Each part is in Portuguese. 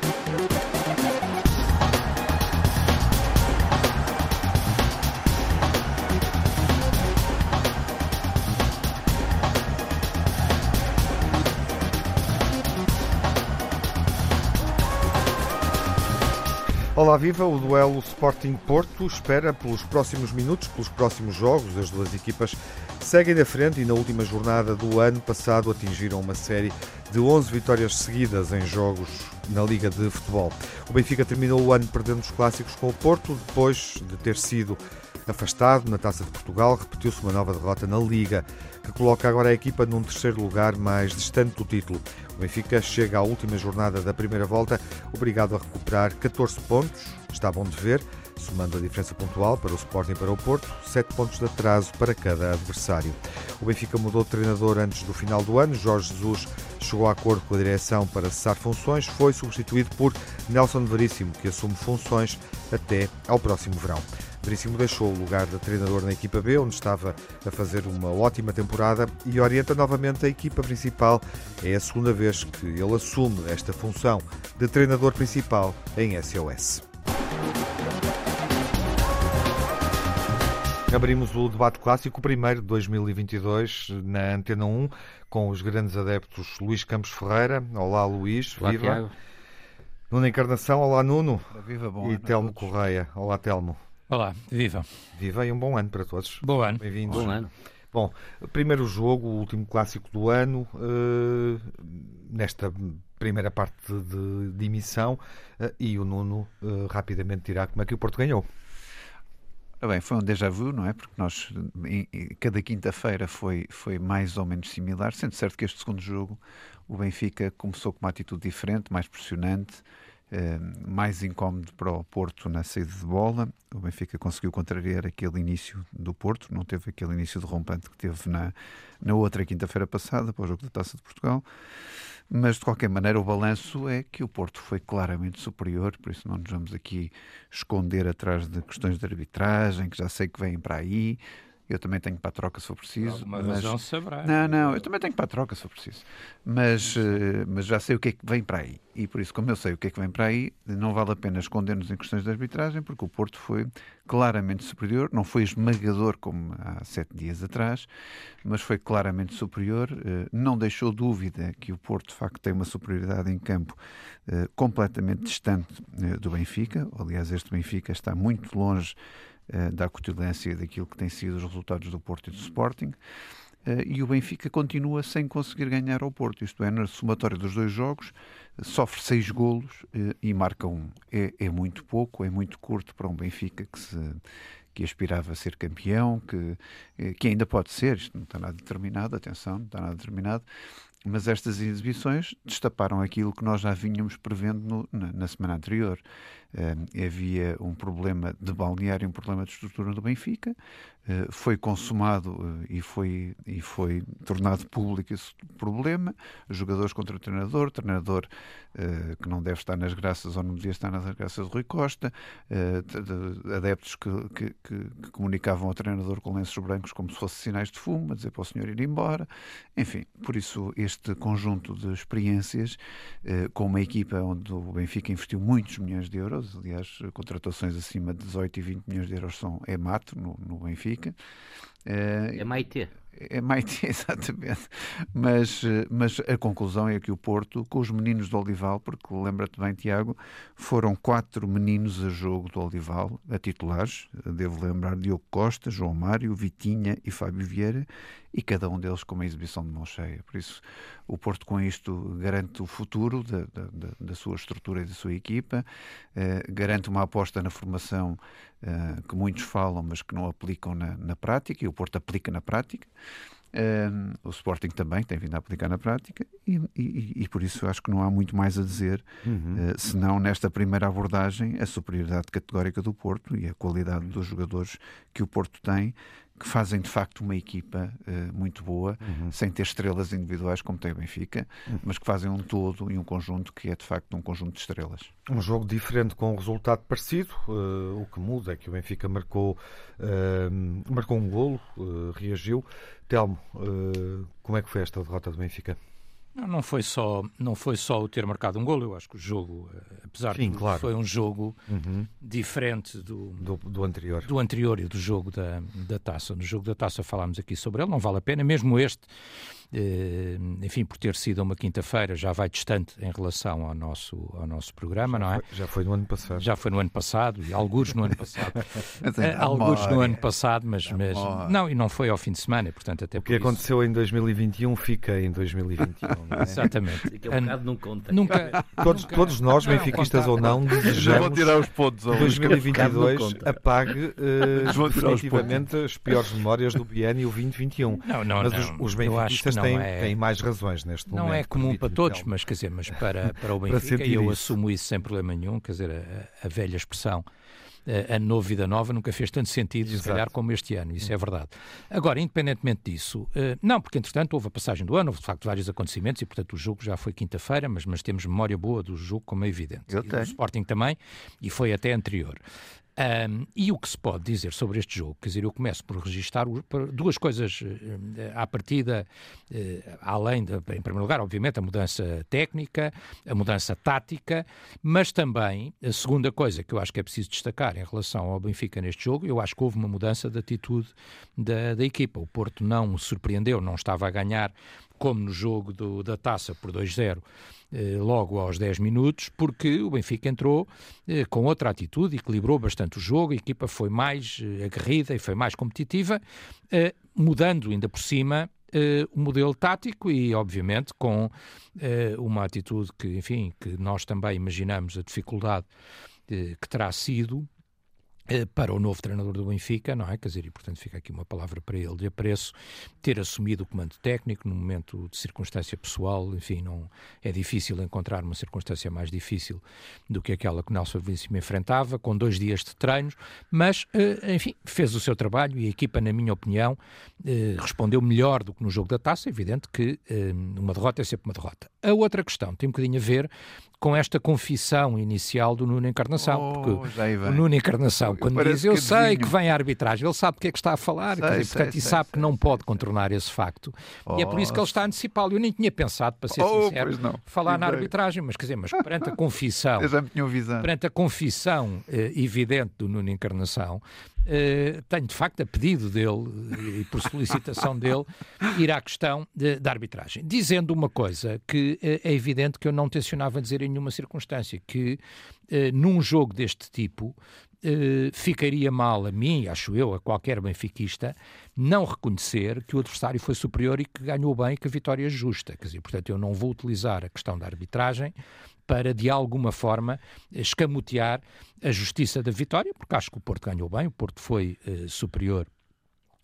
Bye. Olá, viva! O duelo Sporting Porto espera pelos próximos minutos, pelos próximos jogos. As duas equipas seguem na frente e na última jornada do ano passado atingiram uma série de 11 vitórias seguidas em jogos na Liga de Futebol. O Benfica terminou o ano perdendo os clássicos com o Porto, depois de ter sido afastado na Taça de Portugal, repetiu-se uma nova derrota na Liga, que coloca agora a equipa num terceiro lugar mais distante do título. O Benfica chega à última jornada da primeira volta, obrigado a recuperar 14 pontos, está bom de ver, somando a diferença pontual para o Sporting e para o Porto, 7 pontos de atraso para cada adversário. O Benfica mudou de treinador antes do final do ano, Jorge Jesus chegou a acordo com a direção para cessar funções, foi substituído por Nelson Veríssimo, que assume funções até ao próximo verão. Veríssimo deixou o lugar de treinador na equipa B, onde estava a fazer uma ótima temporada e orienta novamente a equipa principal. É a segunda vez que ele assume esta função de treinador principal em SOS. Abrimos o debate clássico, primeiro de 2022, na Antena 1, com os grandes adeptos Luís Campos Ferreira. Olá, Luís. Olá, viva. Tiago. Nuno Encarnação. Olá, Nuno. Viva, bom e Telmo todos. Correia. Olá, Telmo. Olá, viva. Viva e um bom ano para todos. Bom ano. Bem-vindos. Bom ano. Bom, primeiro jogo, o último clássico do ano, eh, nesta primeira parte de, de emissão, eh, e o Nuno eh, rapidamente dirá como é que o Porto ganhou. Ora bem, foi um déjà vu, não é? Porque nós, em- em- cada quinta-feira foi, foi mais ou menos similar, sendo certo que este segundo jogo o Benfica começou com uma atitude diferente, mais pressionante, mais incómodo para o Porto na saída de bola. O Benfica conseguiu contrariar aquele início do Porto, não teve aquele início derrompante que teve na, na outra quinta-feira passada, para o jogo da Taça de Portugal. Mas, de qualquer maneira, o balanço é que o Porto foi claramente superior, por isso não nos vamos aqui esconder atrás de questões de arbitragem, que já sei que vêm para aí. Eu também tenho para a troca se for preciso. Alguma mas- razão saberá. Não, não, eu também tenho para a troca se for preciso. Mas, eh, mas já sei o que é que vem para aí. E por isso, como eu sei o que é que vem para aí, não vale a pena esconder-nos em questões de arbitragem, porque o Porto foi claramente superior, não foi esmagador como há sete dias atrás, mas foi claramente superior. eh, Não deixou dúvida que o Porto, de facto, tem uma superioridade em campo eh, completamente distante do Benfica. Aliás, este Benfica está muito longe eh, da acutilância daquilo que têm sido os resultados do Porto e do Sporting. Eh, e o Benfica continua sem conseguir ganhar ao Porto. Isto é, na somatória dos dois jogos, sofre seis golos eh, e marca um. É, é muito pouco, é muito curto para um Benfica que se que aspirava a ser campeão, que, que ainda pode ser, isto não está nada determinado, atenção, não está nada determinado, mas estas exibições destaparam aquilo que nós já vínhamos prevendo no- na, na semana anterior. Eh, havia um problema de balneário, um problema de estrutura do Benfica, eh, foi consumado eh, e, foi, e foi tornado público esse problema. Jogadores contra o treinador, treinador que não deve estar nas graças ou não devia estar nas graças de Rui Costa, de- de- adeptos que, que- que- que comunicavam ao treinador com lenços brancos como se fossem sinais de fumo, a dizer para o senhor ir embora. Enfim, por isso este conjunto de experiências com uma equipa onde o Benfica investiu muitos milhões de euros, aliás, contratações acima de 18 e 20 milhões de euros são, é mato no, no Benfica. Eh, É Maite. é Maite, exatamente. Mas, eh, mas a conclusão é que o Porto, com os meninos do Olival, porque lembra-te bem, Tiago, foram quatro meninos a jogo do Olival, a titulares. Devo lembrar Diogo Costa, João Mário, Vitinha e Fábio Vieira, e cada um deles com uma exibição de mão cheia. Por isso, o Porto, com isto, garante o futuro da, da, da- sua estrutura e da sua equipa, eh, garante uma aposta na formação eh, que muitos falam, mas que não aplicam na, na prática, e o Porto aplica na prática. Um, o Sporting também tem vindo a aplicar na prática e, e- e por isso acho que não há muito mais a dizer, Uhum. eh, senão nesta primeira abordagem a superioridade categórica do Porto e a qualidade dos jogadores que o Porto tem, que fazem de facto uma equipa eh, muito boa, Uhum. sem ter estrelas individuais como tem o Benfica, mas que fazem um todo e um conjunto que é de facto um conjunto de estrelas. Um jogo diferente com um resultado parecido. eh, o que muda é que o Benfica marcou, marcou um golo, reagiu. Telmo, eh, como é que foi esta derrota do Benfica? Não, não, foi só, não foi só o ter marcado um golo, eu acho que o jogo, eh, apesar Sim, de tudo, claro. foi um jogo uhum. diferente do, do, do, anterior. Do anterior e do jogo da, da taça. No jogo da taça falámos aqui sobre ele, não vale a pena, mesmo este enfim, por ter sido uma quinta-feira, já vai distante em relação ao nosso, ao nosso programa, já não é? Foi, já foi no ano passado. Já foi no ano passado, e alguns no ano passado. Eh, alguns no ano passado, mas, mas não, e não foi ao fim de semana, portanto até O que aconteceu em 2021 fica em 2021. É? Exatamente. A um bocado não conta. Nunca, todos, nunca, todos nós, benfiquistas ou não, desejamos tirar os pontos, 2022 apague uh, definitivamente as piores memórias do biênio 2021. Não, não, mas não. os, os benfiquistas têm, é... têm mais razões neste não momento. Não é comum para todos, mas quer dizer, mas para, para o Benfica, e eu isso. assumo isso sem problema nenhum, quer dizer, a, a velha expressão a novo vida nova nunca fez tanto sentido, Exato. se calhar, como este ano, isso é verdade. Agora, independentemente disso, eh, não, porque entretanto houve a passagem do ano, houve de facto vários acontecimentos e, portanto, o jogo já foi quinta-feira, mas, mas temos memória boa do jogo, como é evidente. Eu e tenho. do Sporting também, e foi até anterior. Um, e o que se pode dizer sobre este jogo? Quer dizer, eu começo por registar duas coisas uh, à partida, uh, além, de, em primeiro lugar, obviamente, a mudança técnica, a mudança tática, mas também a segunda coisa que eu acho que é preciso destacar em relação ao Benfica neste jogo, eu acho que houve uma mudança de atitude da, da equipa. O Porto não surpreendeu, não estava a ganhar como no jogo do, da taça por 2-0 eh, logo aos 10 minutos, porque o Benfica entrou eh, com outra atitude, equilibrou bastante o jogo, a equipa foi mais eh, aguerrida e foi mais competitiva, mudando ainda por cima o modelo tático e, obviamente, com uma atitude que, enfim, que nós também imaginamos a dificuldade que terá sido para o novo treinador do Benfica, não é? Quer dizer, e portanto fica aqui uma palavra para ele de apreço, ter assumido o comando técnico num momento de circunstância pessoal, enfim, não é difícil encontrar uma circunstância mais difícil do que aquela que Nelson Veríssimo enfrentava, com dois dias de treinos, mas, eh, enfim, fez o seu trabalho e a equipa, na minha opinião, eh, respondeu melhor do que no jogo da taça, é evidente que uma derrota é sempre uma derrota. A outra questão tem um bocadinho a ver com esta confissão inicial do Nuno Encarnação. Oh, porque o Nuno Encarnação, quando diz eu sei que vem a arbitragem, ele sabe o que é que está a falar sei, dizer, sei, portanto, sei, e sabe que não pode contornar esse facto. Oh, e é por isso que ele está a antecipá-lo. Eu nem tinha pensado, para ser oh, sincero, falar na arbitragem, mas quer dizer, mas perante a confissão, perante a confissão eh, evidente do Nuno Encarnação, Uh, tenho de facto a pedido dele e por solicitação dele ir à questão de, da arbitragem, dizendo uma coisa que uh, é evidente que eu não tencionava dizer em nenhuma circunstância, que uh, num jogo deste tipo ficaria mal a mim, acho eu, a qualquer benfiquista, não reconhecer que o adversário foi superior e que ganhou bem e que a vitória é justa. Quer dizer, portanto, eu não vou utilizar a questão da arbitragem para, de alguma forma, escamotear a justiça da vitória, porque acho que o Porto ganhou bem, o Porto foi uh, superior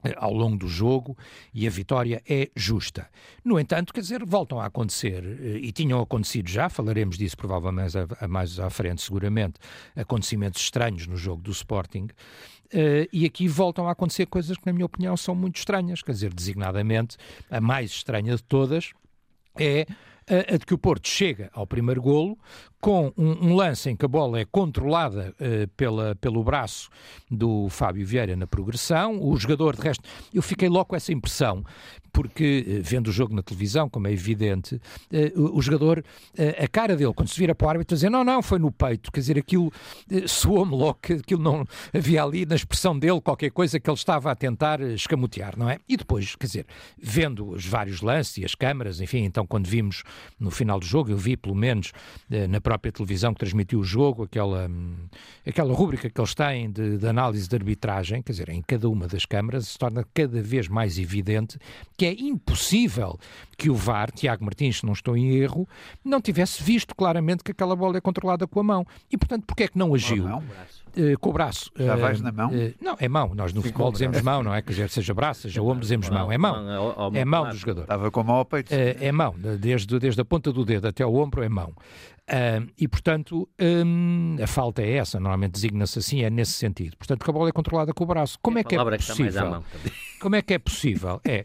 eh, ao longo do jogo e a vitória é justa. No entanto, quer dizer, voltam a acontecer, eh, e tinham acontecido já, falaremos disso provavelmente a, a mais à frente, seguramente, acontecimentos estranhos no jogo do Sporting, uh, e aqui voltam a acontecer coisas que, na minha opinião, são muito estranhas, quer dizer, designadamente, a mais estranha de todas é a de que o Porto chega ao primeiro golo com um, um lance em que a bola é controlada uh, pela, pelo braço do Fábio Vieira na progressão. O jogador, de resto, eu fiquei logo com essa impressão, porque uh, vendo o jogo na televisão, como é evidente, uh, o, o, jogador, a cara dele, quando se vira para o árbitro, dizer não, não, foi no peito. Quer dizer, aquilo soou-me logo que aquilo não havia ali na expressão dele qualquer coisa que ele estava a tentar escamotear, não é? E depois, quer dizer, vendo os vários lances e as câmaras, enfim, então quando vimos no final do jogo, eu vi pelo menos na própria televisão que transmitiu o jogo, aquela, aquela rúbrica que eles têm de, de análise de arbitragem, quer dizer, em cada uma das câmaras se torna cada vez mais evidente que é impossível que o VAR, Tiago Martins, se não estou em erro, não tivesse visto claramente que aquela bola é controlada com a mão. E, portanto, porquê é que não agiu? Uh, com o braço. Já uh, vais na mão? Uh, não, é mão. Nós no Sim, futebol dizemos mão, não é? Dizer, seja braço, seja ombro, dizemos mão. É mão. É mão do jogador. Estava com a mão ao peito. é mão. Desde, desde a ponta do dedo até ao ombro é mão. Uh, e, portanto, um, a falta é essa, normalmente designa-se assim, é nesse sentido. Portanto, que a bola é controlada com o braço. Como é, é que é possível? Como é que é possível? É,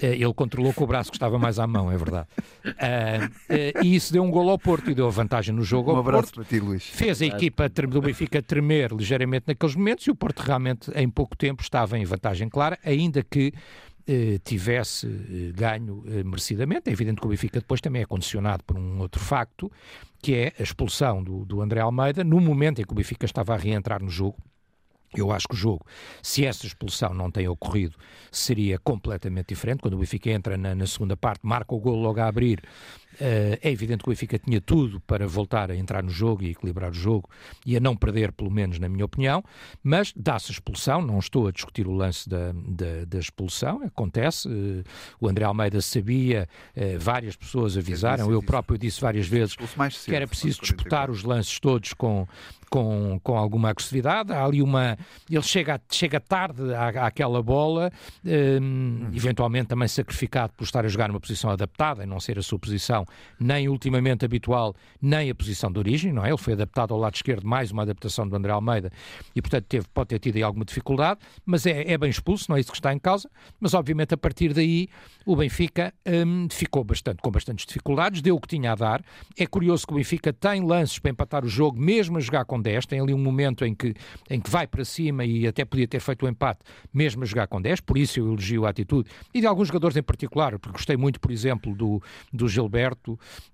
é, ele controlou com o braço que estava mais à mão, é verdade. Uh, uh, e isso deu um golo ao Porto e deu a vantagem no jogo um ao abraço Porto. para ti, Luís. Fez a equipa do Benfica tremer ligeiramente naqueles momentos e o Porto realmente, em pouco tempo, estava em vantagem clara, ainda que eh, tivesse eh, ganho eh, merecidamente. É evidente que o Benfica depois também é condicionado por um outro facto, que é a expulsão do, do André Almeida, no momento em que o Benfica estava a reentrar no jogo, eu acho que o jogo, se essa expulsão não tem ocorrido, seria completamente diferente. Quando o Benfica entra na, na segunda parte, marca o gol logo a abrir, é evidente que o Benfica tinha tudo para voltar a entrar no jogo e equilibrar o jogo e a não perder, pelo menos na minha opinião, mas dá-se a expulsão, não estou a discutir o lance da, da, da expulsão, acontece, uh, o André Almeida sabia, uh, várias pessoas avisaram, eu próprio disse várias vezes que era preciso disputar os lances todos com, com, com alguma agressividade. Há ali uma. Ele chega, chega tarde à, àquela bola, um, eventualmente também sacrificado por estar a jogar numa posição adaptada e não ser a sua posição nem ultimamente habitual, nem a posição de origem, não é? Ele foi adaptado ao lado esquerdo, mais uma adaptação do André Almeida e, portanto, teve, pode ter tido aí alguma dificuldade, mas é, é bem expulso, não é isso que está em causa. Mas, obviamente, a partir daí, o Benfica um, ficou bastante, com bastantes dificuldades, deu o que tinha a dar. É curioso que o Benfica tem lances para empatar o jogo, mesmo a jogar com 10, tem ali um momento em que, em que vai para cima e até podia ter feito o empate, mesmo a jogar com 10, por isso eu elogio a atitude, e de alguns jogadores em particular, porque gostei muito, por exemplo, do, do Gilberto,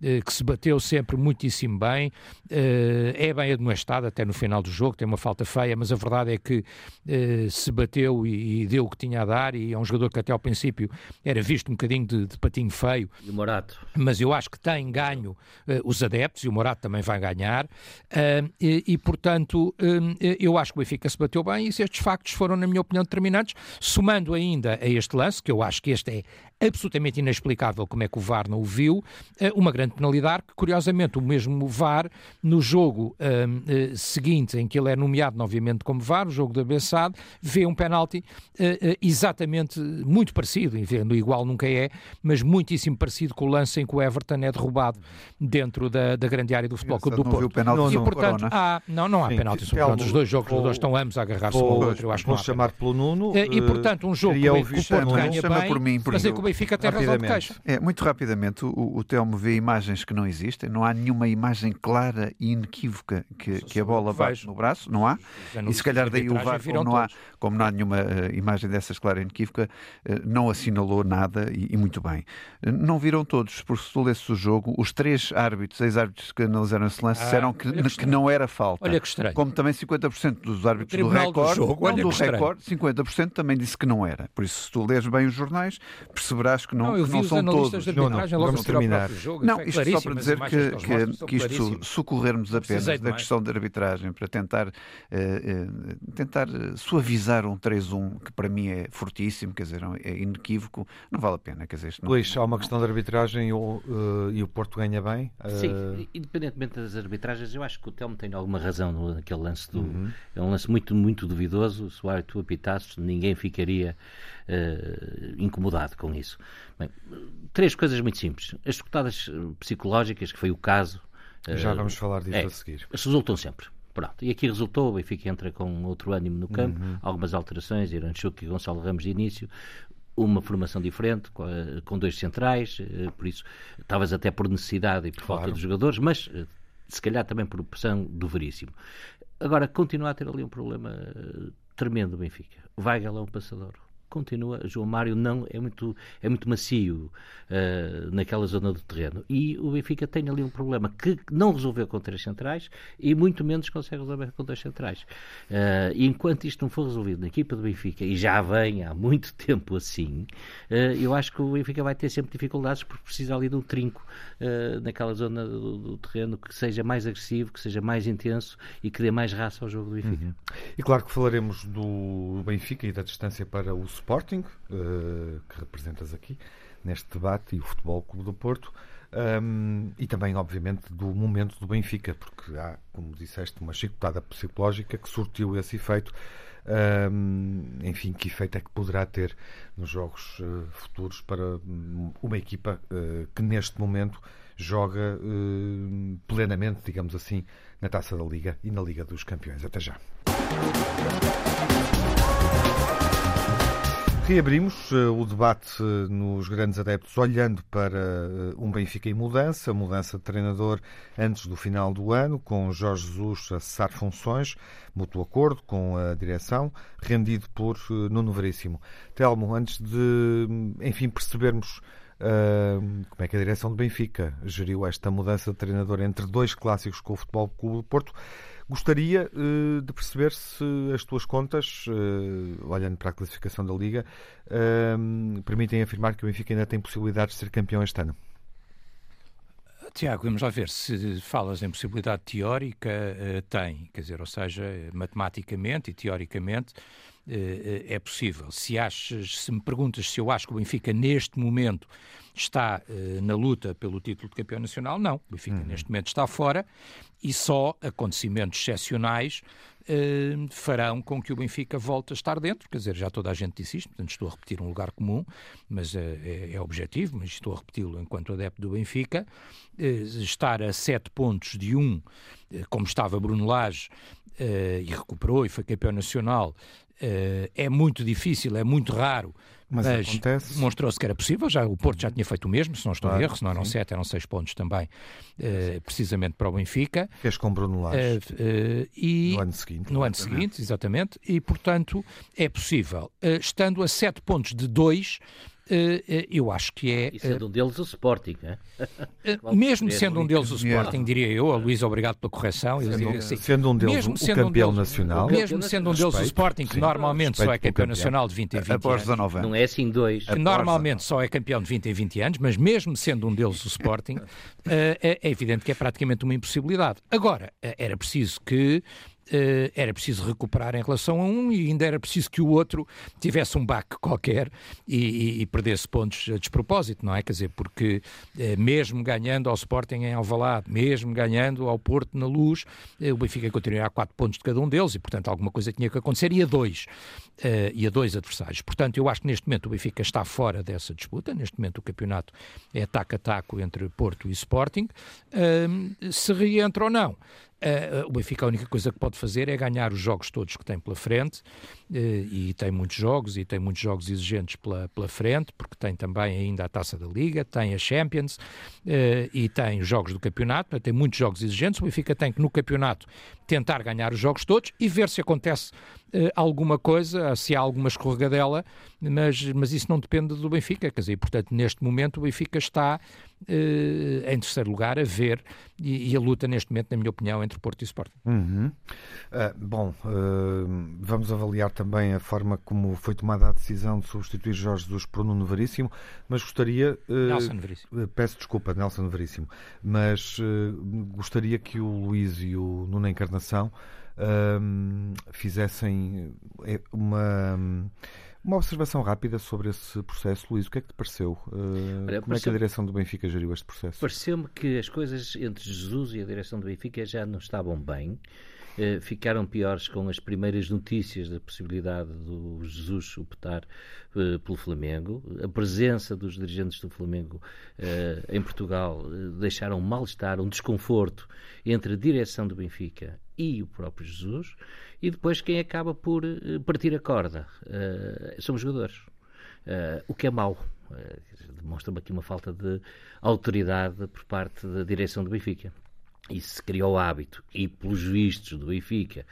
eh, que se bateu sempre muitíssimo bem, eh, é bem admoestado até no final do jogo, tem uma falta feia, mas a verdade é que eh, se bateu e, deu o que tinha a dar, e é um jogador que até ao princípio era visto um bocadinho de, de patinho feio. E o Morato. Mas eu acho que tem ganho os adeptos, e o Morato também vai ganhar, e, e portanto, eu acho que o Benfica se bateu bem e estes factos foram, na minha opinião, determinantes, somando ainda a este lance, que eu acho que este é absolutamente inexplicável como é que o VAR não o viu, eh, uma grande penalidade que, curiosamente, o mesmo VAR, no jogo um, uh, seguinte, em que ele é nomeado novamente como VAR, o jogo da Bessade, vê um penalti uh, uh, exatamente muito parecido, vendo igual nunca é, mas muitíssimo parecido com o lance em que o Everton é derrubado dentro da, da grande área do Futebol Clube do Porto. Penalti e, portanto, há, não, não há Sim, penalti sobre Os dois jogos, os dois estão ambos a agarrar-se um ao outro, eu acho Vou chamar pelo Nuno. E, portanto, um jogo que o Porto ganha bem, por mim, por mas é que Benfica tem razão de queixa. É, muito rapidamente, o, o Telmo vê imagens que não existem, não há nenhuma imagem clara e inequívoca que, que a bola bate no braço, não há. E se calhar daí o VAR, como não, há, como não há nenhuma uh, imagem dessas clara e inequívoca, uh, não assinalou nada e, e muito bem. Uh, não viram todos, porque se tu lesses o jogo, os três árbitros, ex-árbitros que analisaram esse lance, ah, disseram que, que, que, não era falta. Olha que estranho. Como também 50% dos árbitros do recorde, do, jogo, não, do recorde, 50% também disse que não era. Por isso, se tu lês bem os jornais, perceberás que não, não, que não são todos. Não, não, vamos terminar. Jogo, não, isto só para dizer que, que, que isto socorrermos apenas da questão da arbitragem para tentar, uh, uh, tentar suavizar um 3-1 que para mim é fortíssimo, quer dizer, é inequívoco, não vale a pena. Quer dizer, não, Luís, há uma questão de arbitragem uh, e o Porto ganha bem? Sim, independentemente das arbitragens, eu acho que o Telmo tem alguma razão naquele lance do. Uhum. É um lance muito, muito duvidoso. Se o árbitro apitasse, ninguém ficaria uh, incomodado com isso. Bem, três coisas muito simples. As dificuldades eh, psicológicas, que foi o caso. Já uh, vamos falar disso é, a seguir. Resultam sempre. Pronto. E aqui resultou, o Benfica entra com outro ânimo no campo, uhum. algumas alterações, Iranchuk e Gonçalo Ramos de início, uma formação diferente, com dois centrais, por isso, talvez até por necessidade e por claro. falta de jogadores, mas se calhar também por pressão do Veríssimo. Agora, continua a ter ali um problema tremendo o Benfica. Weigel é um passador continua, João Mário não é muito, é muito macio uh, naquela zona do terreno. E o Benfica tem ali um problema que não resolveu com três centrais e muito menos consegue resolver com dois centrais. Uh, enquanto isto não for resolvido na equipa do Benfica, e já vem há muito tempo assim, uh, eu acho que o Benfica vai ter sempre dificuldades porque precisa ali de um trinco naquela zona do, do, terreno que seja mais agressivo, que seja mais intenso e que dê mais raça ao jogo do Benfica. Uhum. E claro que falaremos do Benfica e da distância para o Sporting, uh, que representas aqui neste debate, e o Futebol Clube do Porto, um, e também, obviamente, do momento do Benfica, porque há, como disseste, uma chicotada psicológica que surtiu esse efeito. Um, enfim, que efeito é que poderá ter nos jogos uh, futuros para um, uma equipa uh, que neste momento joga uh, plenamente, digamos assim, na Taça da Liga e na Liga dos Campeões. Até já. Reabrimos uh, o debate uh, nos grandes adeptos, olhando para uh, um Benfica em mudança, mudança de treinador antes do final do ano, com Jorge Jesus a cessar funções, mútuo acordo com a direção, rendido por Nuno Veríssimo. Telmo, antes de, enfim, percebermos como é que a direção do Benfica geriu esta mudança de treinador entre dois clássicos com o Futebol Clube do Porto, Gostaria uh, de perceber se as tuas contas, uh, olhando para a classificação da Liga, uh, permitem afirmar que o Benfica ainda tem possibilidade de ser campeão este ano. Tiago, vamos lá ver. Se falas em possibilidade teórica, tem. Quer dizer, ou seja, matematicamente e teoricamente é possível. Se, achas, se me perguntas se eu acho que o Benfica neste momento está uh, na luta pelo título de campeão nacional, não. O Benfica uhum. neste momento está fora e só acontecimentos excepcionais uh, farão com que o Benfica volte a estar dentro. Quer dizer, já toda a gente disse isto, portanto estou a repetir um lugar comum, mas é, é, objetivo, mas estou a repeti-lo enquanto adepto do Benfica. estar a sete pontos de um, como estava Bruno Lage, e recuperou e foi campeão nacional, é muito difícil, é muito raro mas, mas. Mostrou-se que era possível, já, o Porto já tinha feito o mesmo, se não estou claro, em erro, se não eram sim. sete, eram seis pontos também, uh, precisamente para o Benfica. Fez com Bruno Lage. Uh, uh, e, no ano seguinte. No ano seguinte, exatamente, e portanto é possível. estando a sete pontos de dois, eh, eh, eu acho que é. E sendo um deles o Sporting, é? mesmo sendo um deles o Sporting, diria eu, a Luís, obrigado pela correção. Sendo, assim, sendo um deles mesmo o campeão um deles, nacional. Mesmo sendo um deles o Sporting, que normalmente só é campeão nacional de 20 em 20 Após 19 anos. Não é assim dois. Que normalmente só é campeão de 20 em 20 anos, mas mesmo sendo um deles o Sporting, é evidente que é praticamente uma impossibilidade. Agora, era preciso que era preciso recuperar em relação a um e ainda era preciso que o outro tivesse um baque qualquer e, e, e perdesse pontos a despropósito, não é? Quer dizer, porque uh, mesmo ganhando ao Sporting em Alvalade, mesmo ganhando ao Porto na Luz, uh, o Benfica continuaria a quatro pontos de cada um deles e, portanto, alguma coisa tinha que acontecer e a dois. e a dois adversários. Portanto, eu acho que neste momento o Benfica está fora dessa disputa. Neste momento o campeonato é taco a taco entre Porto e Sporting. se reentra ou não, Uh, o Benfica a única coisa que pode fazer é ganhar os jogos todos que tem pela frente uh, e tem muitos jogos e tem muitos jogos exigentes pela, pela frente porque tem também ainda a Taça da Liga, tem a Champions uh, e tem os jogos do campeonato, tem muitos jogos exigentes. O Benfica tem que no campeonato tentar ganhar os jogos todos e ver se acontece alguma coisa, se há alguma escorregadela, mas, mas isso não depende do Benfica, quer dizer, portanto neste momento o Benfica está em terceiro lugar a ver e, e a luta neste momento, na minha opinião, entre Porto e Sporting. Uhum. Uh, bom, uh, vamos avaliar também a forma como foi tomada a decisão de substituir Jorge Jesus por Nuno Veríssimo, mas gostaria. Uh, Nelson Veríssimo. Peço desculpa, Nelson Veríssimo, mas gostaria que o Luís e o Nuno Encarnação fizessem uma uma observação rápida sobre esse processo, Luís. O que é que te pareceu? Uh, Olha, como é que a direção do Benfica geriu este processo? Pareceu-me que as coisas entre Jesus e a direção do Benfica já não estavam bem. Uh, ficaram piores com as primeiras notícias da possibilidade do Jesus optar uh, pelo Flamengo. A presença dos dirigentes do Flamengo em Portugal deixaram um mal-estar, um desconforto entre a direção do Benfica e o próprio Jesus e depois quem acaba por eh, partir a corda uh, são os jogadores. O que é mau. Demonstra-me aqui uma falta de autoridade por parte da direção do Benfica. E se criou o hábito, e pelos vistos do Benfica,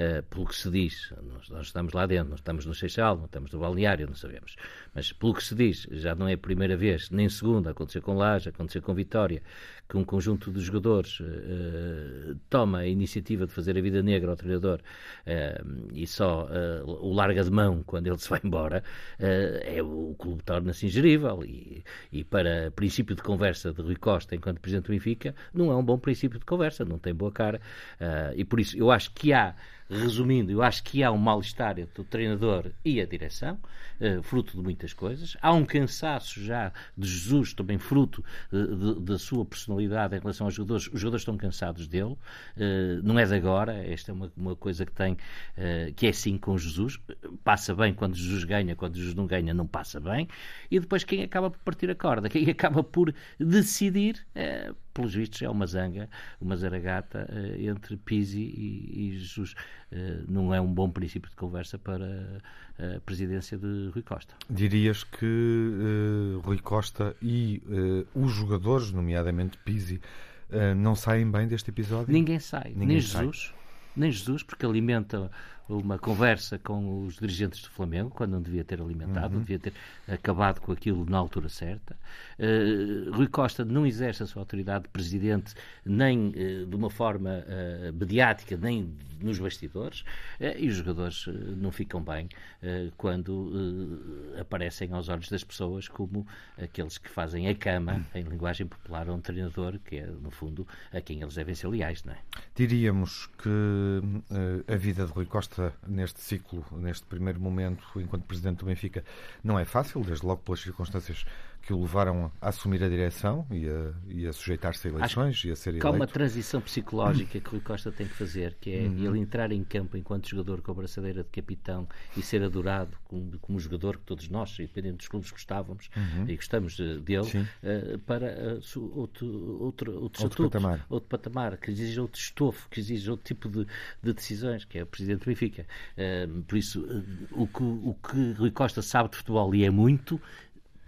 uh, pelo que se diz, nós, nós, estamos lá dentro, nós estamos no Seixal, não estamos no balneário, não sabemos, mas pelo que se diz, já não é a primeira vez, nem segunda, aconteceu com Laje, aconteceu com Vitória, que um conjunto de jogadores uh, toma a iniciativa de fazer a vida negra ao treinador uh, e só o larga de mão quando ele se vai embora, é, o clube torna-se ingerível. E, e para princípio de conversa de Rui Costa enquanto Presidente do Benfica, não é um bom princípio de conversa, não tem boa cara e por isso eu acho que há Resumindo, eu acho que há um mal-estar entre o treinador e a direção, uh, fruto de muitas coisas. Há um cansaço já de Jesus, também fruto uh, da sua personalidade em relação aos jogadores. Os jogadores estão cansados dele, uh, não é de agora, esta é uma, uma coisa que tem, que é assim com Jesus. Passa bem quando Jesus ganha, quando Jesus não ganha, não passa bem. E depois quem acaba por partir a corda, quem acaba por decidir pelos vistos, é uma zanga, uma zaragata uh, entre Pisi e, e Jesus. não é um bom princípio de conversa para a presidência de Rui Costa. Dirias que uh, Rui Costa e uh, os jogadores, nomeadamente Pizzi, uh, não saem bem deste episódio? Ninguém sai, Ninguém nem sai. Jesus, nem Jesus, porque alimenta uma conversa com os dirigentes do Flamengo, quando não devia ter alimentado, uhum. devia ter acabado com aquilo na altura certa. Uh, Rui Costa não exerce a sua autoridade de presidente nem uh, de uma forma uh, mediática, nem nos bastidores, e os jogadores não ficam bem quando aparecem aos olhos das pessoas como aqueles que fazem a cama, em linguagem popular, a um treinador, que é, no fundo, a quem eles devem ser leais, não é? Diríamos que a vida de Rui Costa neste ciclo, neste primeiro momento, enquanto Presidente do Benfica, não é fácil, desde logo pelas circunstâncias que o levaram a assumir a direção e a, a sujeitar-se a eleições Acho e a ser eleito. há uma transição psicológica que Rui Costa tem que fazer, que é uhum. ele entrar em campo enquanto jogador com a braçadeira de capitão e ser adorado como, como jogador que todos nós, independente dos clubes, gostávamos uhum. e gostamos dele, uh, para uh, outro, outro, outro, outro, patamar. outro patamar, que exige outro estofo, que exige outro tipo de, de decisões, que é o Presidente do Benfica. Uh, por isso, o, que, o que Rui Costa sabe de futebol e é muito,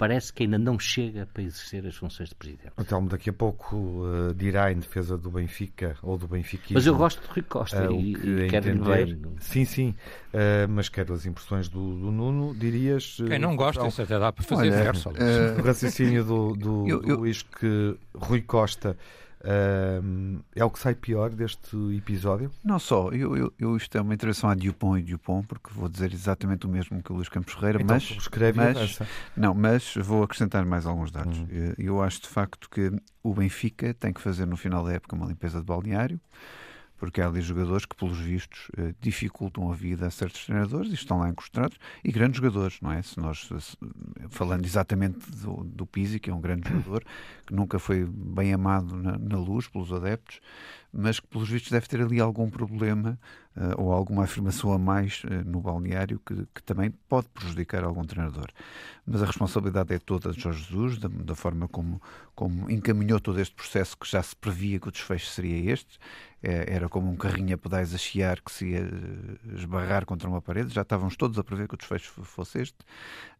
parece que ainda não chega para exercer as funções de presidente. O Telmo daqui a pouco uh, dirá em defesa do Benfica ou do Benfica. Mas eu gosto de Rui Costa uh, e, que e quero entender, bem. Sim, sim, uh, mas quero as impressões do, do Nuno, dirias... Quem não gosta, isso até dá para fazer olha, verso. O raciocínio do, do, eu, eu... do Luís que Rui Costa Uh, é o que sai pior deste episódio? Não só, eu, eu, eu, isto é uma intervenção a Dupont e Dupont, porque vou dizer exatamente o mesmo que o Luís Campos Ferreira, então, mas, escreve mas, não, mas vou acrescentar mais alguns dados. Uhum. Eh, eu acho de facto que o Benfica tem que fazer no final da época uma limpeza de balneário porque há ali jogadores que, pelos vistos, eh, dificultam a vida a certos treinadores e estão lá encostados, e grandes jogadores, não é? Se nós, falando exatamente do, do Pizzi, que é um grande jogador, que nunca foi bem amado na, na luz pelos adeptos, mas que, pelos vistos, deve ter ali algum problema uh, ou alguma afirmação a mais uh, no balneário que, que, também pode prejudicar algum treinador. Mas a responsabilidade é toda de Jorge Jesus, da, da, forma como, como encaminhou todo este processo que já se previa que o desfecho seria este. É, era como um carrinho a pedais a chiar que se ia eh, esbarrar contra uma parede. Já estávamos todos a prever que o desfecho fosse este.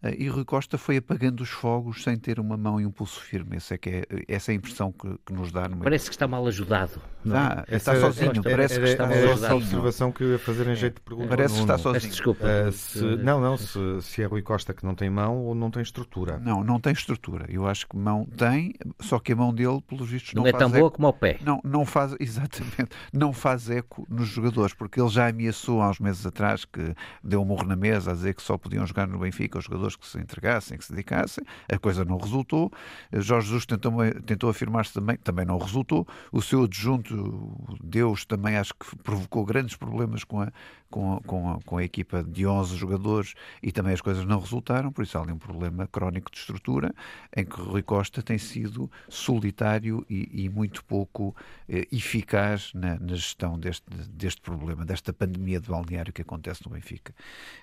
Uh, e Rui Costa foi apagando os fogos sem ter uma mão e um pulso firme. Essa é, que é, essa é a impressão que, que nos dá. Parece que está mal ajudado. Não? Está, é? está sozinho. Parece que está mal ajudado observação que eu ia fazer em jeito de pergunta. Parece que está sozinho. Desculpa. Uh, se, não, não, se, se é Rui Costa que não tem mão ou não tem estrutura. Não, não tem estrutura. Eu acho que mão tem, só que a mão dele, pelos vistos, não, não é tão eco. boa como o pé. Não, não faz, exatamente, não faz eco nos jogadores, porque ele já ameaçou há uns meses atrás que deu um morro na mesa a dizer que só podiam jogar no Benfica os jogadores que se entregassem, que se dedicassem. A coisa não resultou. Jorge Jesus tentou, tentou afirmar-se também, também não resultou. O seu adjunto, Deus, também acho que provocou grandes problemas com a, com, com, com a equipa de 11 jogadores e também as coisas não resultaram, por isso há ali um problema crónico de estrutura em que Rui Costa tem sido solitário e, e muito pouco eh, eficaz na, na, gestão deste, deste problema, desta pandemia de balneário que acontece no Benfica.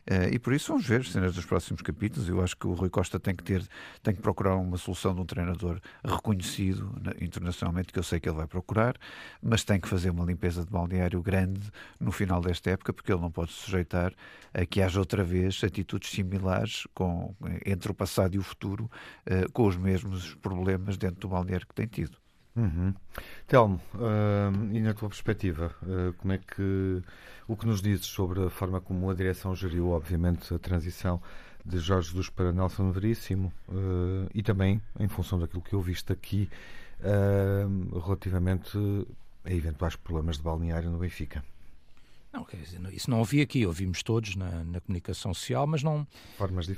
Eh, e por isso vamos ver cenas dos próximos capítulos. Eu acho que o Rui Costa tem que ter, tem que procurar uma solução de um treinador reconhecido internacionalmente, que eu sei que ele vai procurar, mas tem que fazer uma limpeza de balneário grande no final desta época, porque ele não pode sujeitar a que haja outra vez atitudes similares com, entre o passado e o futuro, uh, com os mesmos problemas dentro do balneário que tem tido. Uhum. Telmo, uh, e na tua perspectiva, uh, como é que o que nos dizes sobre a forma como a direção geriu, obviamente, a transição de Jorge Jesus para Nelson Veríssimo uh, e também em função daquilo que eu viste aqui relativamente a eventuais problemas de balneário no Benfica? Não, dizer, isso não ouvi aqui, ouvimos todos na, na comunicação social, mas não,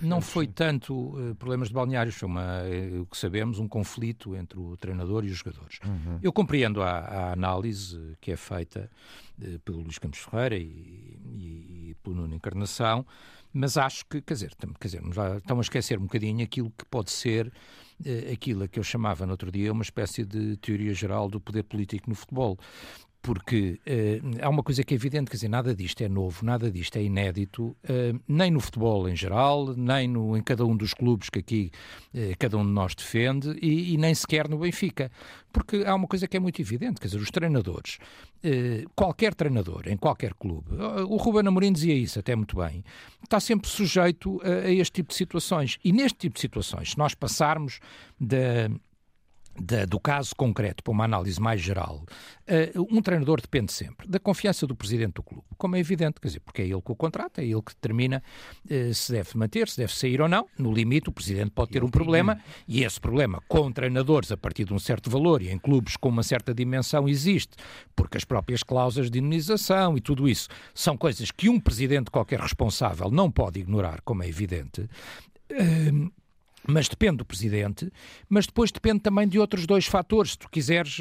não foi sim. tanto uh, problemas de balneários, foi uma, uh, o que sabemos, um conflito entre o treinador e os jogadores. Uhum. Eu compreendo a, a, análise que é feita uh, pelo Luís Campos Ferreira e, e, e pelo Nuno Encarnação, mas acho que, quer dizer, quer dizer estão a esquecer um bocadinho aquilo que pode ser aquilo que eu chamava no outro dia uma espécie de teoria geral do poder político no futebol porque uh, há uma coisa que é evidente, quer dizer, nada disto é novo, nada disto é inédito, uh, nem no futebol em geral, nem no, em cada um dos clubes que aqui uh, cada um de nós defende e, e, nem sequer no Benfica. Porque há uma coisa que é muito evidente, quer dizer, os treinadores, qualquer treinador em qualquer clube, o Ruben Amorim dizia isso até muito bem, está sempre sujeito a, a este tipo de situações. E neste tipo de situações, se nós passarmos da da, do caso concreto para uma análise mais geral, uh, um treinador depende sempre da confiança do presidente do clube, como é evidente, quer dizer, porque é ele que o contrata, é ele que determina uh, se deve manter, se deve sair ou não. No limite, o presidente pode ter um problema e esse problema com treinadores a partir de um certo valor e em clubes com uma certa dimensão existe, porque as próprias cláusulas de indenização e tudo isso são coisas que um presidente qualquer responsável não pode ignorar, como é evidente. Uh, mas depende do presidente, mas depois depende também de outros dois fatores. Se tu quiseres,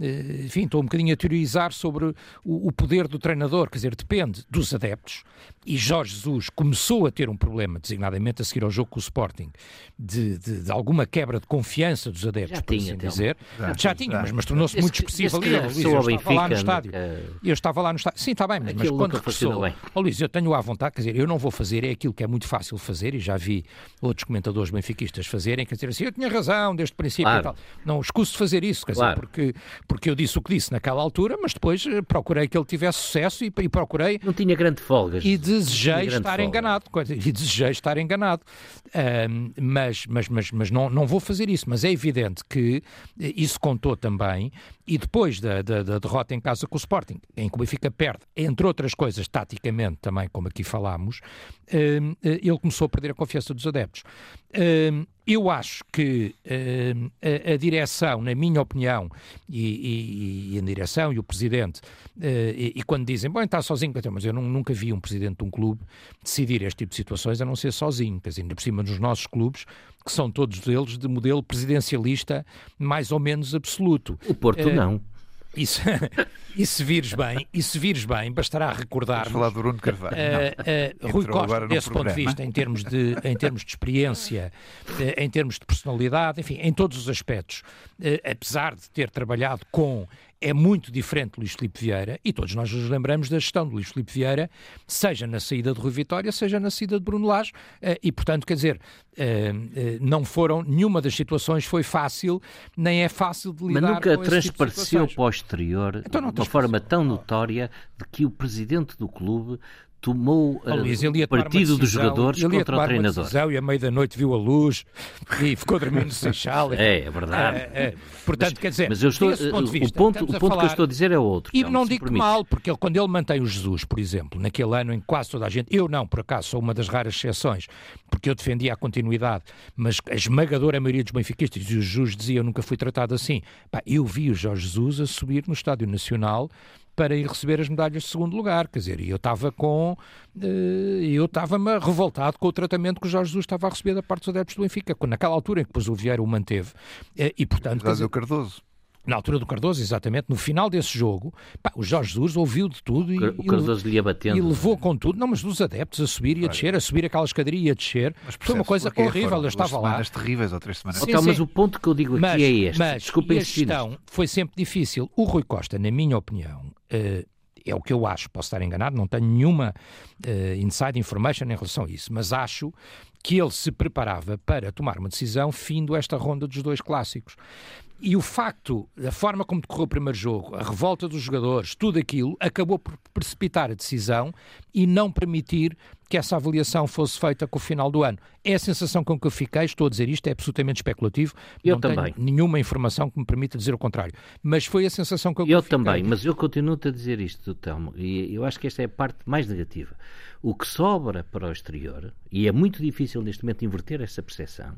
eh, enfim, estou um bocadinho a teorizar sobre o, poder do treinador, quer dizer, depende dos adeptos. E Jorge Jesus começou a ter um problema, designadamente a seguir ao jogo com o Sporting, de, de, de alguma quebra de confiança dos adeptos, já por assim dizer. Já, já tinha, mas, mas tornou-se muito expressivo ali. Luís, eu estava Benfica, lá no estádio. Eu estava lá no estádio. Sim, está bem, mas, mas quando regressou... Oh, Luís, eu tenho à vontade, quer dizer, eu não vou fazer, é aquilo que é muito fácil fazer, e já vi outros comentadores benfica benfiquistas fazerem, quer dizer assim, eu tinha razão desde o princípio claro. e tal. Não escuso de fazer isso, quer claro. dizer, porque, porque eu disse o que disse naquela altura, mas depois eh, procurei que ele tivesse sucesso e, e procurei. Não tinha grande folga. E desejei estar folga. enganado. E desejei estar enganado. Um, mas mas, mas, mas não, não vou fazer isso. Mas é evidente que eh, isso contou também. E depois da, da, da derrota em casa com o Sporting, em que o Benfica perde, entre outras coisas, taticamente também, como aqui falámos, um, eh, ele começou a perder a confiança dos adeptos. Eu acho que a, direção, na minha opinião, e, e, e a direção e o presidente, uh, e, e, quando dizem, bom, está sozinho, mas eu não, nunca vi um presidente de um clube decidir este tipo de situações a não ser sozinho, quer dizer, ainda por cima nos nossos clubes, que são todos eles de modelo presidencialista mais ou menos absoluto. O Porto uh, não. Isso, e se vires bem, e se vires bem, bastará recordar. Falar do Bruno Carvalho. Uh, uh, Rui Costa, desse ponto de vista, em termos de, em termos de experiência, uh, em termos de personalidade, enfim, em todos os aspectos, apesar de ter trabalhado com é muito diferente de Luís Filipe Vieira e todos nós nos lembramos da gestão de Luís Filipe Vieira, seja na saída de Rui Vitória, seja na saída de Bruno Lage eh, e, portanto, quer dizer, eh, eh, não foram, nenhuma das situações foi fácil, nem é fácil de lidar Mas nunca com transpareceu tipo para o exterior então, de uma forma tão notória de que o presidente do clube tomou uh, o partido dos jogadores contra o treinador. Decisão, e à meia da noite viu a luz e ficou dormindo no Seixal. É, é verdade. É, é, portanto, mas, quer dizer, mas eu estou, ponto vista, o ponto, o ponto falar, que eu estou a dizer é outro. E não digo mal, porque ele, quando ele mantém o Jesus, por exemplo, naquele ano em que quase toda a gente, eu não, por acaso, sou uma das raras exceções, porque eu defendia a continuidade, mas a esmagadora maioria dos benfiquistas, e o Jesus dizia, eu nunca fui tratado assim. Pá, eu vi o Jorge Jesus a subir no Estádio Nacional para ir receber as medalhas de segundo lugar. Quer dizer, eu estava com. Eh, eu estava-me revoltado com o tratamento que o Jorge Jesus estava a receber da parte dos adeptos do Benfica, naquela altura em que depois o Vieira o manteve. Eh, e, portanto. Dizer, o Cardoso. Na altura do Cardoso, exatamente, no final desse jogo, pá, o Jorge Jesus ouviu de tudo e, o Cardoso lhe ia batendo. e levou com tudo, não, mas dos adeptos a subir e a descer, a subir aquela escadaria e a descer. Foi uma coisa horrível, eu estava lá. semanas terríveis ou três semanas. Sim, então, mas o ponto que eu digo aqui mas, é este. Mas Desculpa a gestão foi sempre difícil. O Rui Costa, na minha opinião, é o que eu acho, posso estar enganado, não tenho nenhuma uh, inside information em relação a isso, mas acho que ele se preparava para tomar uma decisão findo esta ronda dos dois clássicos. E o facto, da forma como decorreu o primeiro jogo, a revolta dos jogadores, tudo aquilo, acabou por precipitar a decisão e não permitir que essa avaliação fosse feita com o final do ano. É a sensação com que eu fiquei, estou a dizer isto, é absolutamente especulativo. Eu não também. tenho nenhuma informação que me permita dizer o contrário. Mas foi a sensação com que eu, eu fiquei. Eu também, mas eu continuo-te a dizer isto, Telmo, e eu acho que esta é a parte mais negativa. O que sobra para o exterior, e é muito difícil neste momento inverter essa percepção,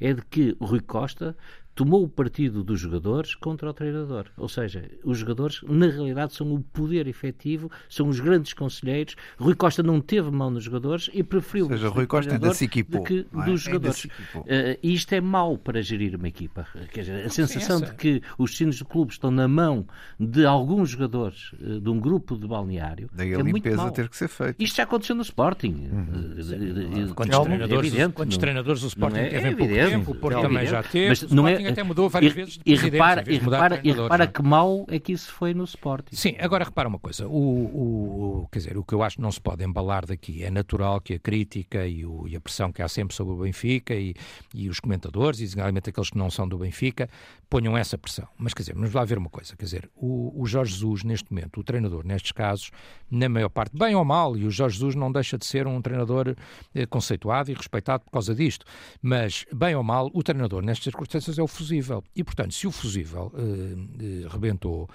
é de que o Rui Costa tomou o partido dos jogadores contra o treinador. Ou seja, os jogadores, na realidade, são o poder efetivo, são os grandes conselheiros. Rui Costa não teve mão nos jogadores e preferiu Ou seja, Rui Costa ainda se equipou, que é? dos jogadores. Uh, e isto é mau para gerir uma equipa. Quer dizer, a sensação de que os destinos do clube estão na mão de alguns jogadores uh, de um grupo de balneário. Daí a é limpeza ter que ser feita. Isto já aconteceu no Sporting. Uhum. Quantos, é treinadores, é evidente, quantos treinadores o Sporting é teve em pouco tempo, o Porto também já teve. Mas não é, Sporting até mudou várias e, vezes e repara, e repara, e repara que mal é que isso foi no Sporting. Sim, agora repara uma coisa. O, o, quer dizer, o que eu acho que não se pode embalar daqui é natural que a crítica e, o, e a pressão que há sempre sobre o Benfica e, e os comentadores, e designadamente aqueles que não são do Benfica, ponham essa pressão. Mas quer dizer, vamos lá ver uma coisa. Quer dizer, o, o Jorge Jesus, neste momento, o treinador, nestes casos, na maior parte, bem ou mal, e o Jorge Jesus não deixa de ser um treinador eh, conceituado e respeitado por causa disto, mas, bem ou mal, o treinador nestas circunstâncias é o fusível. E, portanto, se o fusível eh, eh, rebentou,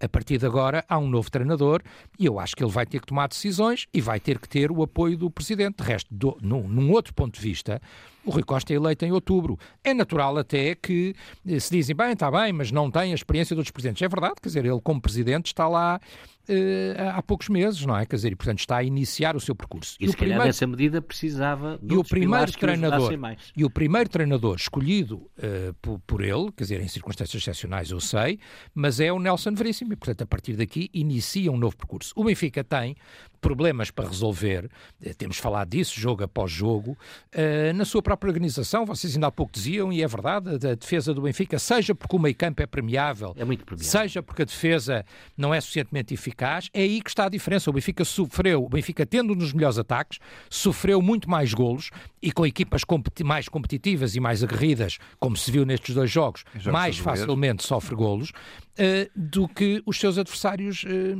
a partir de agora há um novo treinador e eu acho que ele vai ter que tomar decisões e vai ter que ter o apoio do presidente. De resto, do, num, num outro ponto de vista, o Rui Costa é eleito em outubro. É natural até que eh, se dizem, bem, está bem, mas não tem a experiência outros presidentes. É verdade, quer dizer, ele como presidente está lá uh, há poucos meses, não é? Quer dizer, e portanto está a iniciar o seu percurso. E, e se calhar primeiro... nessa medida precisava de e o primeiro treinador. E o primeiro treinador escolhido uh, por, por, ele, quer dizer, em circunstâncias excepcionais eu sei, mas é o Nelson Veríssimo e portanto a partir daqui inicia um novo percurso. O Benfica tem problemas para resolver, eh, temos falado disso, jogo após jogo, uh, na sua própria organização, vocês ainda há pouco diziam, e é verdade, a defesa do Benfica, seja porque o meio campo é premiável, é muito premiável. seja porque a defesa não é suficientemente eficaz, é aí que está a diferença. O Benfica sofreu, o Benfica tendo um dos melhores ataques, sofreu muito mais golos e com equipas competi mais competitivas e mais aguerridas, como se viu nestes dois jogos, mais facilmente sofre golos. Uh, do que os seus adversários uh,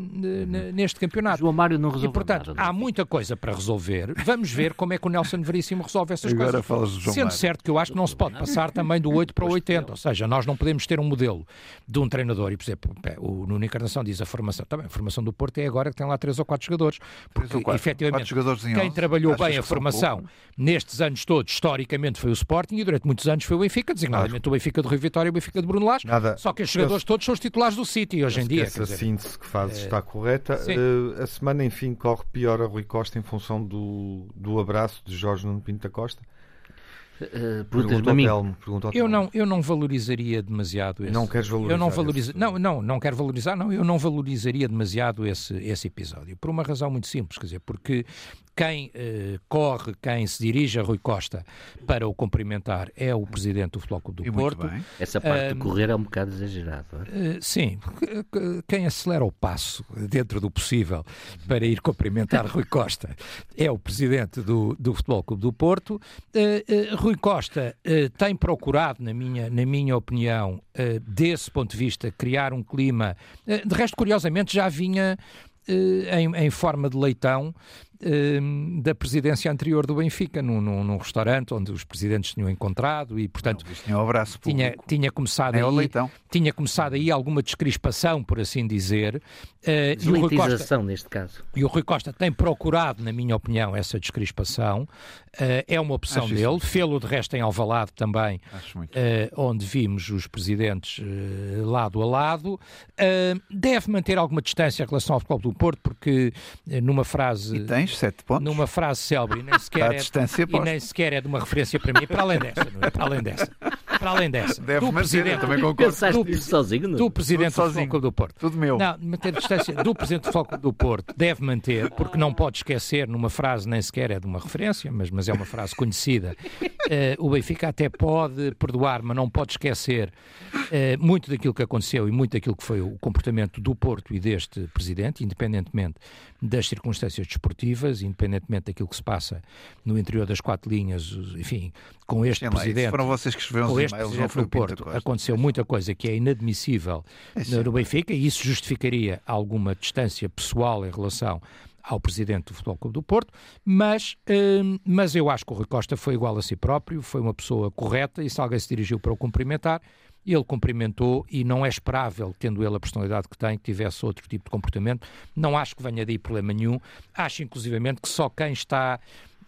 neste campeonato. João Mário não resolveu portanto, há muita coisa para resolver. Vamos ver como é que o Nelson Veríssimo resolve essas Agora coisas. Sendo Mário. certo que eu acho que não se pode passar também do 8 para o 80. Ou seja, nós não podemos ter um modelo de um treinador. E, por exemplo, o Nuno Encarnação diz a formação. Também, a formação do Porto é agora que tem lá 3 ou 4 jogadores. Porque, quatro, efetivamente, quatro quem trabalhou bem a formação nestes anos todos, historicamente, foi o Sporting e durante muitos anos foi o Benfica, designadamente claro. o Benfica do Rui Vitória e o Benfica de Bruno Lage. Nada. Só que estes jogadores todos são os titulares do City hoje em dia. Essa dizer, síntese que fazes é... está correta. Uh, a semana, enfim, corre pior a Rui Costa em função do, do abraço de Jorge Nuno Pinto da Costa? Uh, perguntas a mim. Telmo, eu não eu não valorizaria demasiado esse não queres valorizar eu não valoriza esse... não não não quero valorizar não eu não valorizaria demasiado esse esse episódio por uma razão muito simples quer dizer porque quem eh, corre, quem se dirige a Rui Costa para o cumprimentar é o presidente do Futebol Clube do e Porto. Essa parte uh, de correr é um bocado exagerado. Uh, sim, quem acelera o passo dentro do possível para ir cumprimentar Rui Costa é o presidente do, do Futebol Clube do Porto. Uh, Rui Costa tem procurado, na minha, na minha opinião, desse ponto de vista, criar um clima. de resto, curiosamente, já vinha em, em, forma de leitão Ehm, da presidência anterior do Benfica, num, num, num, restaurante onde os presidentes tinham encontrado e, portanto, tinha, um abraço tinha, tinha começado aí, leitão. tinha começado aí alguma descrispação, por assim dizer. Uh, Despolitização, neste caso. E o Rui Costa tem procurado, na minha opinião, essa descrispação. Uh, é uma opção Acho dele. Fê-lo, de resto, em Alvalade também, uh, onde vimos os presidentes lado a lado. deve manter alguma distância em relação ao futebol do Porto, porque numa frase... E tens sete pontos. Numa frase célebre, e nem sequer, é, e nem sequer é de uma referência para mim, para além dessa, não é? Para além dessa. Para além dessa. Deve do manter, presidente, também concordo. Do, sozinho, não? do presidente do Futebol do Porto. Tudo meu. Não, manter distância do presidente do Futebol do Porto deve manter, porque não pode esquecer, numa frase nem sequer é de uma referência, mas, mas é uma frase conhecida, uh, o Benfica até pode perdoar, mas não pode esquecer uh, muito daquilo que aconteceu e muito daquilo que foi o comportamento do Porto e deste presidente, independentemente das circunstâncias desportivas, independentemente daquilo que se passa no interior das quatro linhas, enfim, com este presidente. foram vocês que escreveram com este presidente do Porto, aconteceu muita coisa que é inadmissível é no Benfica e isso justificaria alguma distância pessoal em relação ao presidente do Futebol Clube do Porto, mas, hum, mas eu acho que o Rui Costa foi igual a si próprio, foi uma pessoa correta e se alguém se dirigiu para o cumprimentar, ele cumprimentou e não é esperável, tendo ele a personalidade que tem, que tivesse outro tipo de comportamento. Não acho que venha daí problema nenhum. Acho, inclusivamente, que só quem está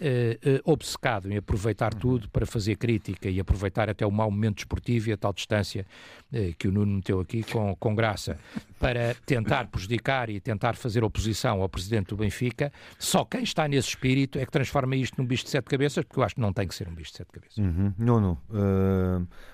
uh, uh, obcecado em aproveitar uhum. tudo para fazer crítica e aproveitar até o mau momento desportivo e a tal distância uh, que o Nuno meteu aqui com, com graça para tentar prejudicar e tentar fazer oposição ao presidente do Benfica, só quem está nesse espírito é que transforma isto num bicho de sete cabeças, porque eu acho que não tem que ser um bicho de sete cabeças. Uhum. Nuno,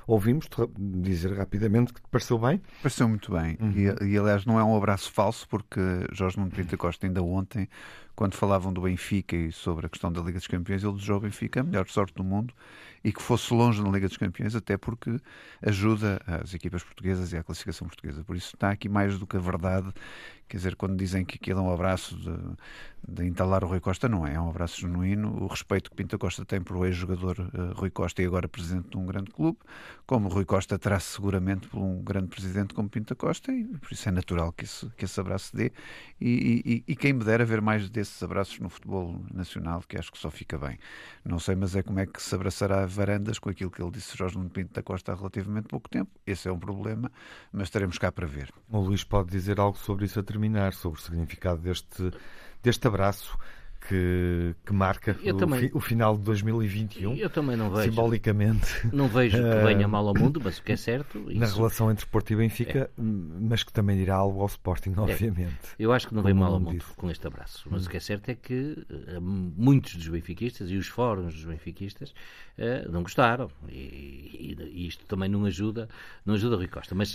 ouvimos dizer rapidamente que te pareceu bem? Pareceu muito bem. Uhum. E, e, aliás, não é um abraço falso, porque Jorge Nuno Pinto Costa ainda ontem, quando falavam do Benfica e sobre a questão da Liga dos Campeões, ele desejou ao Benfica a melhor sorte do mundo e que fosse longe na Liga dos Campeões, até porque ajuda as equipas portuguesas e a classificação portuguesa. Por isso está aqui mais do que a verdade Quer dizer, quando dizem que aquilo é um abraço de, de entalar o Rui Costa, não é, é um abraço genuíno. O respeito que Pinta Costa tem por o ex-jogador uh, Rui Costa e agora presidente de um grande clube, como Rui Costa terá seguramente por um grande presidente como Pinta Costa, e por isso é natural que esse, que esse abraço dê. E, e, e quem me dera ver mais desses abraços no futebol nacional, que acho que só fica bem. Não sei, mas é como é que se abraçará varandas com aquilo que ele disse Jorge Nuno Pinto da Costa há relativamente pouco tempo. Esse é um problema, mas estaremos cá para ver. O Luís pode dizer algo sobre isso a terminar terminar sobre o significado deste, deste abraço que, que marca o, também, fi, o, final de 2021. Eu também não vejo. Simbolicamente. Não vejo que eh, venha mal ao mundo, mas o que é certo. Na relação entre Porto e Benfica, é. mas que também dirá algo ao Sporting, obviamente. É. Eu acho que não vem mal ao mundo disse. com este abraço. Mas hum. o que é certo é que uh, muitos dos benfiquistas e os fóruns dos benfiquistas uh, não gostaram. E, e, isto também não ajuda, não ajuda Rui Costa. Mas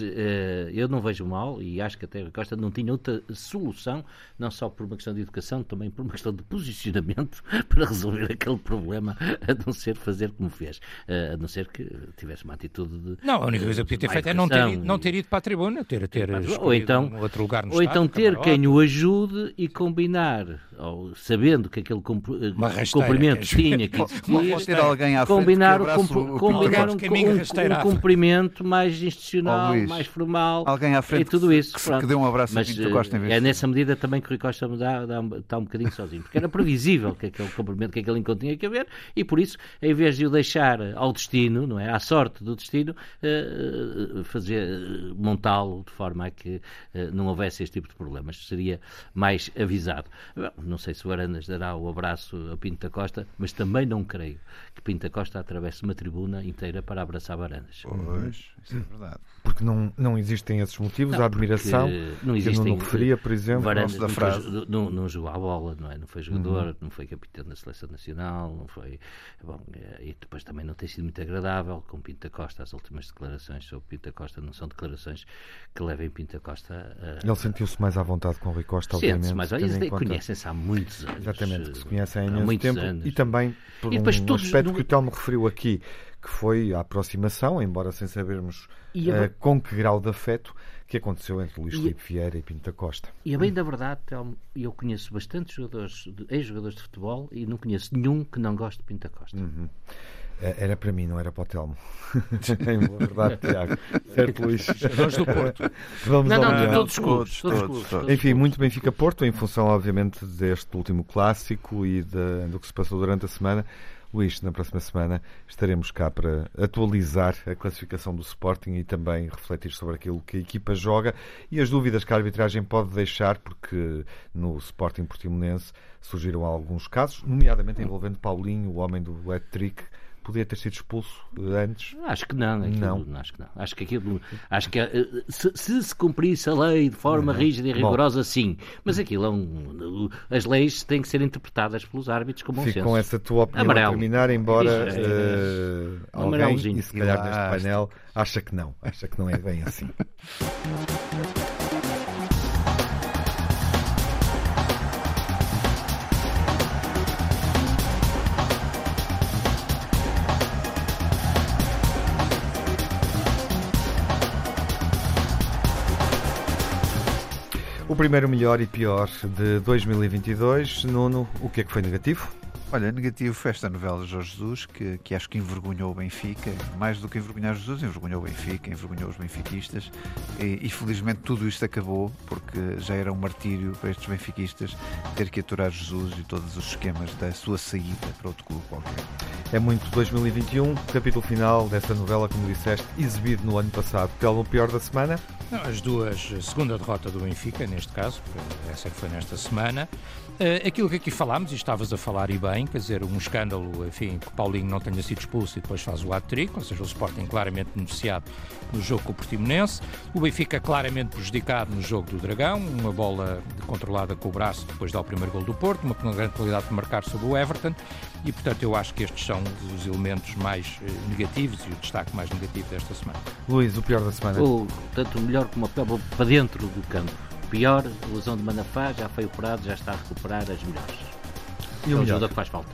eu não vejo mal e acho que até Rui Costa não tinha outra solução, não só por uma questão de educação, também por uma questão de posicionamento para resolver aquele problema, a não ser fazer como fez, a não ser que tivesse uma atitude de. Não, a única coisa que podia ter feito é não ter, não ter ido para a tribuna, ter, ter ou então, um outro lugar no Ou estado, então ter quem o ajude e combinar, ou sabendo que aquele cumprimento tinha que existir, ter alguém à combinar, o, combinar um, um, um cumprimento mais institucional, oh, mais formal alguém à frente e tudo isso. Que, que dê um abraço Mas, Costa é nessa medida também que o Rui Costa me dá, dá, está um bocadinho sozinho, porque era era previsível que aquele cumprimento, que aquele encontro tinha que haver, e por isso, em vez de o deixar ao destino, não é, à sorte do destino, uh, fazer montá-lo de forma a que uh, não houvesse este tipo de problemas. Seria mais avisado. Bom, não sei se o Arandas dará o abraço a Pinto da Costa, mas também não creio que Pinto da Costa atravesse uma tribuna inteira para abraçar Arandas. Pois, isso é verdade. Porque não, não existem esses motivos, não, a admiração, não existem, que eu não referia, por exemplo, Varandas da frase. Não, não, jogou a bola, não é? Não foi jogador, uhum. não foi capitão da seleção nacional, não foi. Bom, eh, e depois também não tem sido muito agradável com Pinta Costa. As últimas declarações sobre Pinta Costa não são declarações que levem Pinta Costa a. Ele sentiu-se mais à vontade com o Rui Costa, obviamente. mais Eles conhecem-se há muitos anos. Exatamente, que se conhecem há imenso tempo. Anos. E também por e um aspecto que o Telmo referiu aqui, que foi a aproximação, embora sem sabermos uh, com que grau de afeto, que aconteceu entre Luís Filipe Vieira e Pinto Telmo. E a bem da verdade, Telmo, eu conheço bastantes jogadores, ex-jogadores de futebol e não conheço nenhum que não goste de Pinto Costa. Uhum. Eh, era para mim, não era para o Telmo. em verdade, Tiago. Certo, Luís? Jogadores do Porto. Vamos não, não, todos os clubes. Todos, todos, todos, Enfim, muito Benfica Porto, em função, obviamente, deste último clássico e de, do que se passou durante a semana. Luís, na próxima semana estaremos cá para atualizar a classificação do Sporting e também refletir sobre aquilo que a equipa joga. E as dúvidas que a arbitragem pode deixar, porque no Sporting Portimonense surgiram alguns casos, nomeadamente envolvendo Paulinho, o homem do hat-trick, podia ter sido expulso antes? Acho que não, aquilo, não. Acho que não. Acho que aquilo, acho que eh, se, se, se cumprisse a lei de forma uhum. rígida e rigorosa, Bom. sim. Mas aquilo é um, as leis têm que ser interpretadas pelos árbitros como um Fico com essa tua opinião Amarelo. a terminar, embora uh, alguém, e se calhar neste painel, acha que não, acha que não é bem assim. O primeiro melhor e pior de 2022. Nuno, o que é que foi negativo? Olha, negativo foi esta novela de Jorge Jesus, que, que acho que envergonhou o Benfica, mais do que envergonhar Jesus, envergonhou o Benfica, envergonhou os benfiquistas, e, e felizmente tudo isto acabou, porque já era um martírio para estes benfiquistas ter que aturar Jesus e todos os esquemas da sua saída para outro clube qualquer. É muito 2021, capítulo final dessa novela, como disseste, exibido no ano passado. Pelo pior da semana? Não, as duas, segunda derrota do Benfica, neste caso, essa que foi nesta semana. Uh, aquilo que aqui falámos, e estavas a falar e bem, quer dizer, um escândalo, enfim, que Paulinho não tenha sido expulso e depois faz o hat-trick, ou seja, o Sporting claramente beneficiado no jogo com o Portimonense, o Benfica claramente prejudicado no jogo do Dragão, uma bola controlada com o braço depois dá o primeiro gol do Porto, uma grande qualidade de marcar sobre o Everton, e portanto eu acho que estes são os elementos mais eh, negativos e o destaque mais negativo desta semana. Luís, o pior da semana? O, tanto o melhor como o pior, para dentro do campo pior, a lesão de Manafá já foi operado, já está a recuperar as melhores. E o ajuda que faz falta.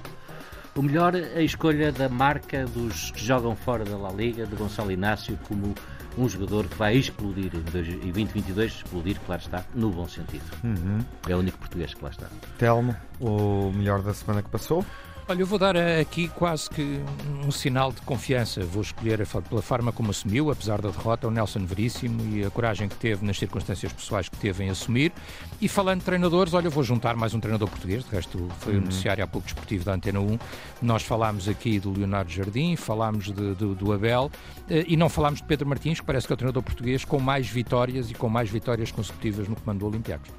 O melhor, a escolha da marca dos que jogam fora da La Liga, de Gonçalo Inácio, como um jogador que vai explodir em 2022, explodir, claro está, no bom sentido. Uhum. É o único português que lá está. Telmo, o melhor da semana que passou? Olha, eu vou dar aqui quase que um sinal de confiança. Vou escolher pela forma como assumiu, apesar da derrota, o Nelson Veríssimo e a coragem que teve nas circunstâncias pessoais que teve em assumir. E falando de treinadores, olha, eu vou juntar mais um treinador português, de resto foi uhum. o noticiário há pouco desportivo da Antena 1. Nós falámos aqui do Leonardo Jardim, falámos de, de, do Abel eh, e não falámos de Pedro Martins, que parece que é o treinador português com mais vitórias e com mais vitórias consecutivas no comando do Olympiacos.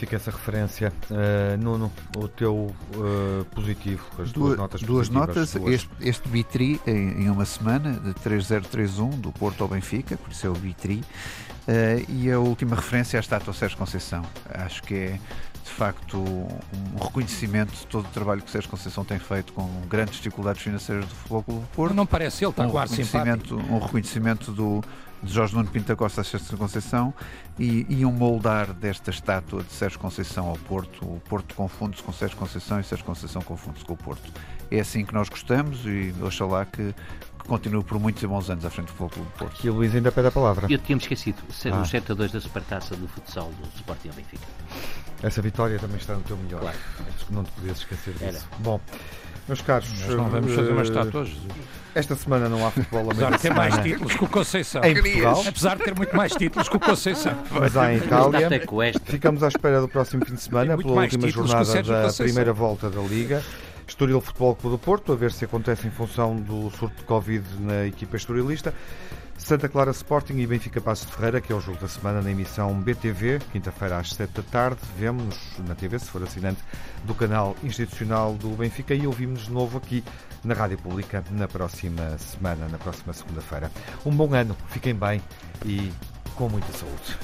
Fica essa referência. Uh, Nuno, o teu uh, positivo, as duas, notas Duas notas. Duas. Este, este Bitri em, em, uma semana, de 3031, do Porto ao Benfica, por isso é o Bitri. Uh, e a última referência à estátua Sérgio Conceição. Acho que é de facto um reconhecimento de todo o trabalho que Sérgio Conceição tem feito com grandes dificuldades financeiras do Futebol Clube do Porto. Não parece ele, está um quase simpático. Um reconhecimento do, de Jorge Nuno Pinto da Costa a Sérgio Conceição e, um moldar desta estátua de Sérgio Conceição ao Porto. O Porto confunde-se com Sérgio Conceição e Sérgio Conceição confunde-se com o Porto. É assim que nós gostamos e oxalá que, que continue por muitos e bons anos à frente do Futebol Clube do Porto. E o Luís ainda pede a palavra. Eu tinha-me esquecido, ser ah. os 7 a 2 da Supertaça do futsal do Sporting ao Benfica. Essa vitória também está no teu melhor. Claro. Não te podias esquecer disso. Era. Bom, meus caros, Nós não vamos fazer uma estátua, Esta semana não há futebol Apesar de ter mais títulos que o Conceição. Em Portugal. Apesar de ter muito mais títulos que o Conceição. Mas há em Itália. Ficamos à espera do próximo fim de semana, pela última jornada da primeira volta da Liga. Estoril Futebol Clube do Porto, a ver se acontece em função do surto de Covid na equipa estorilista. Santa Clara Sporting e Benfica Passos de Ferreira, que é o jogo da semana na emissão BTV, quinta-feira às 7 da tarde. Vemo-nos na TV, se for assinante do canal institucional do Benfica, e ouvimos de novo aqui na Rádio Pública na próxima semana, na próxima segunda-feira. Um bom ano, fiquem bem e com muita saúde.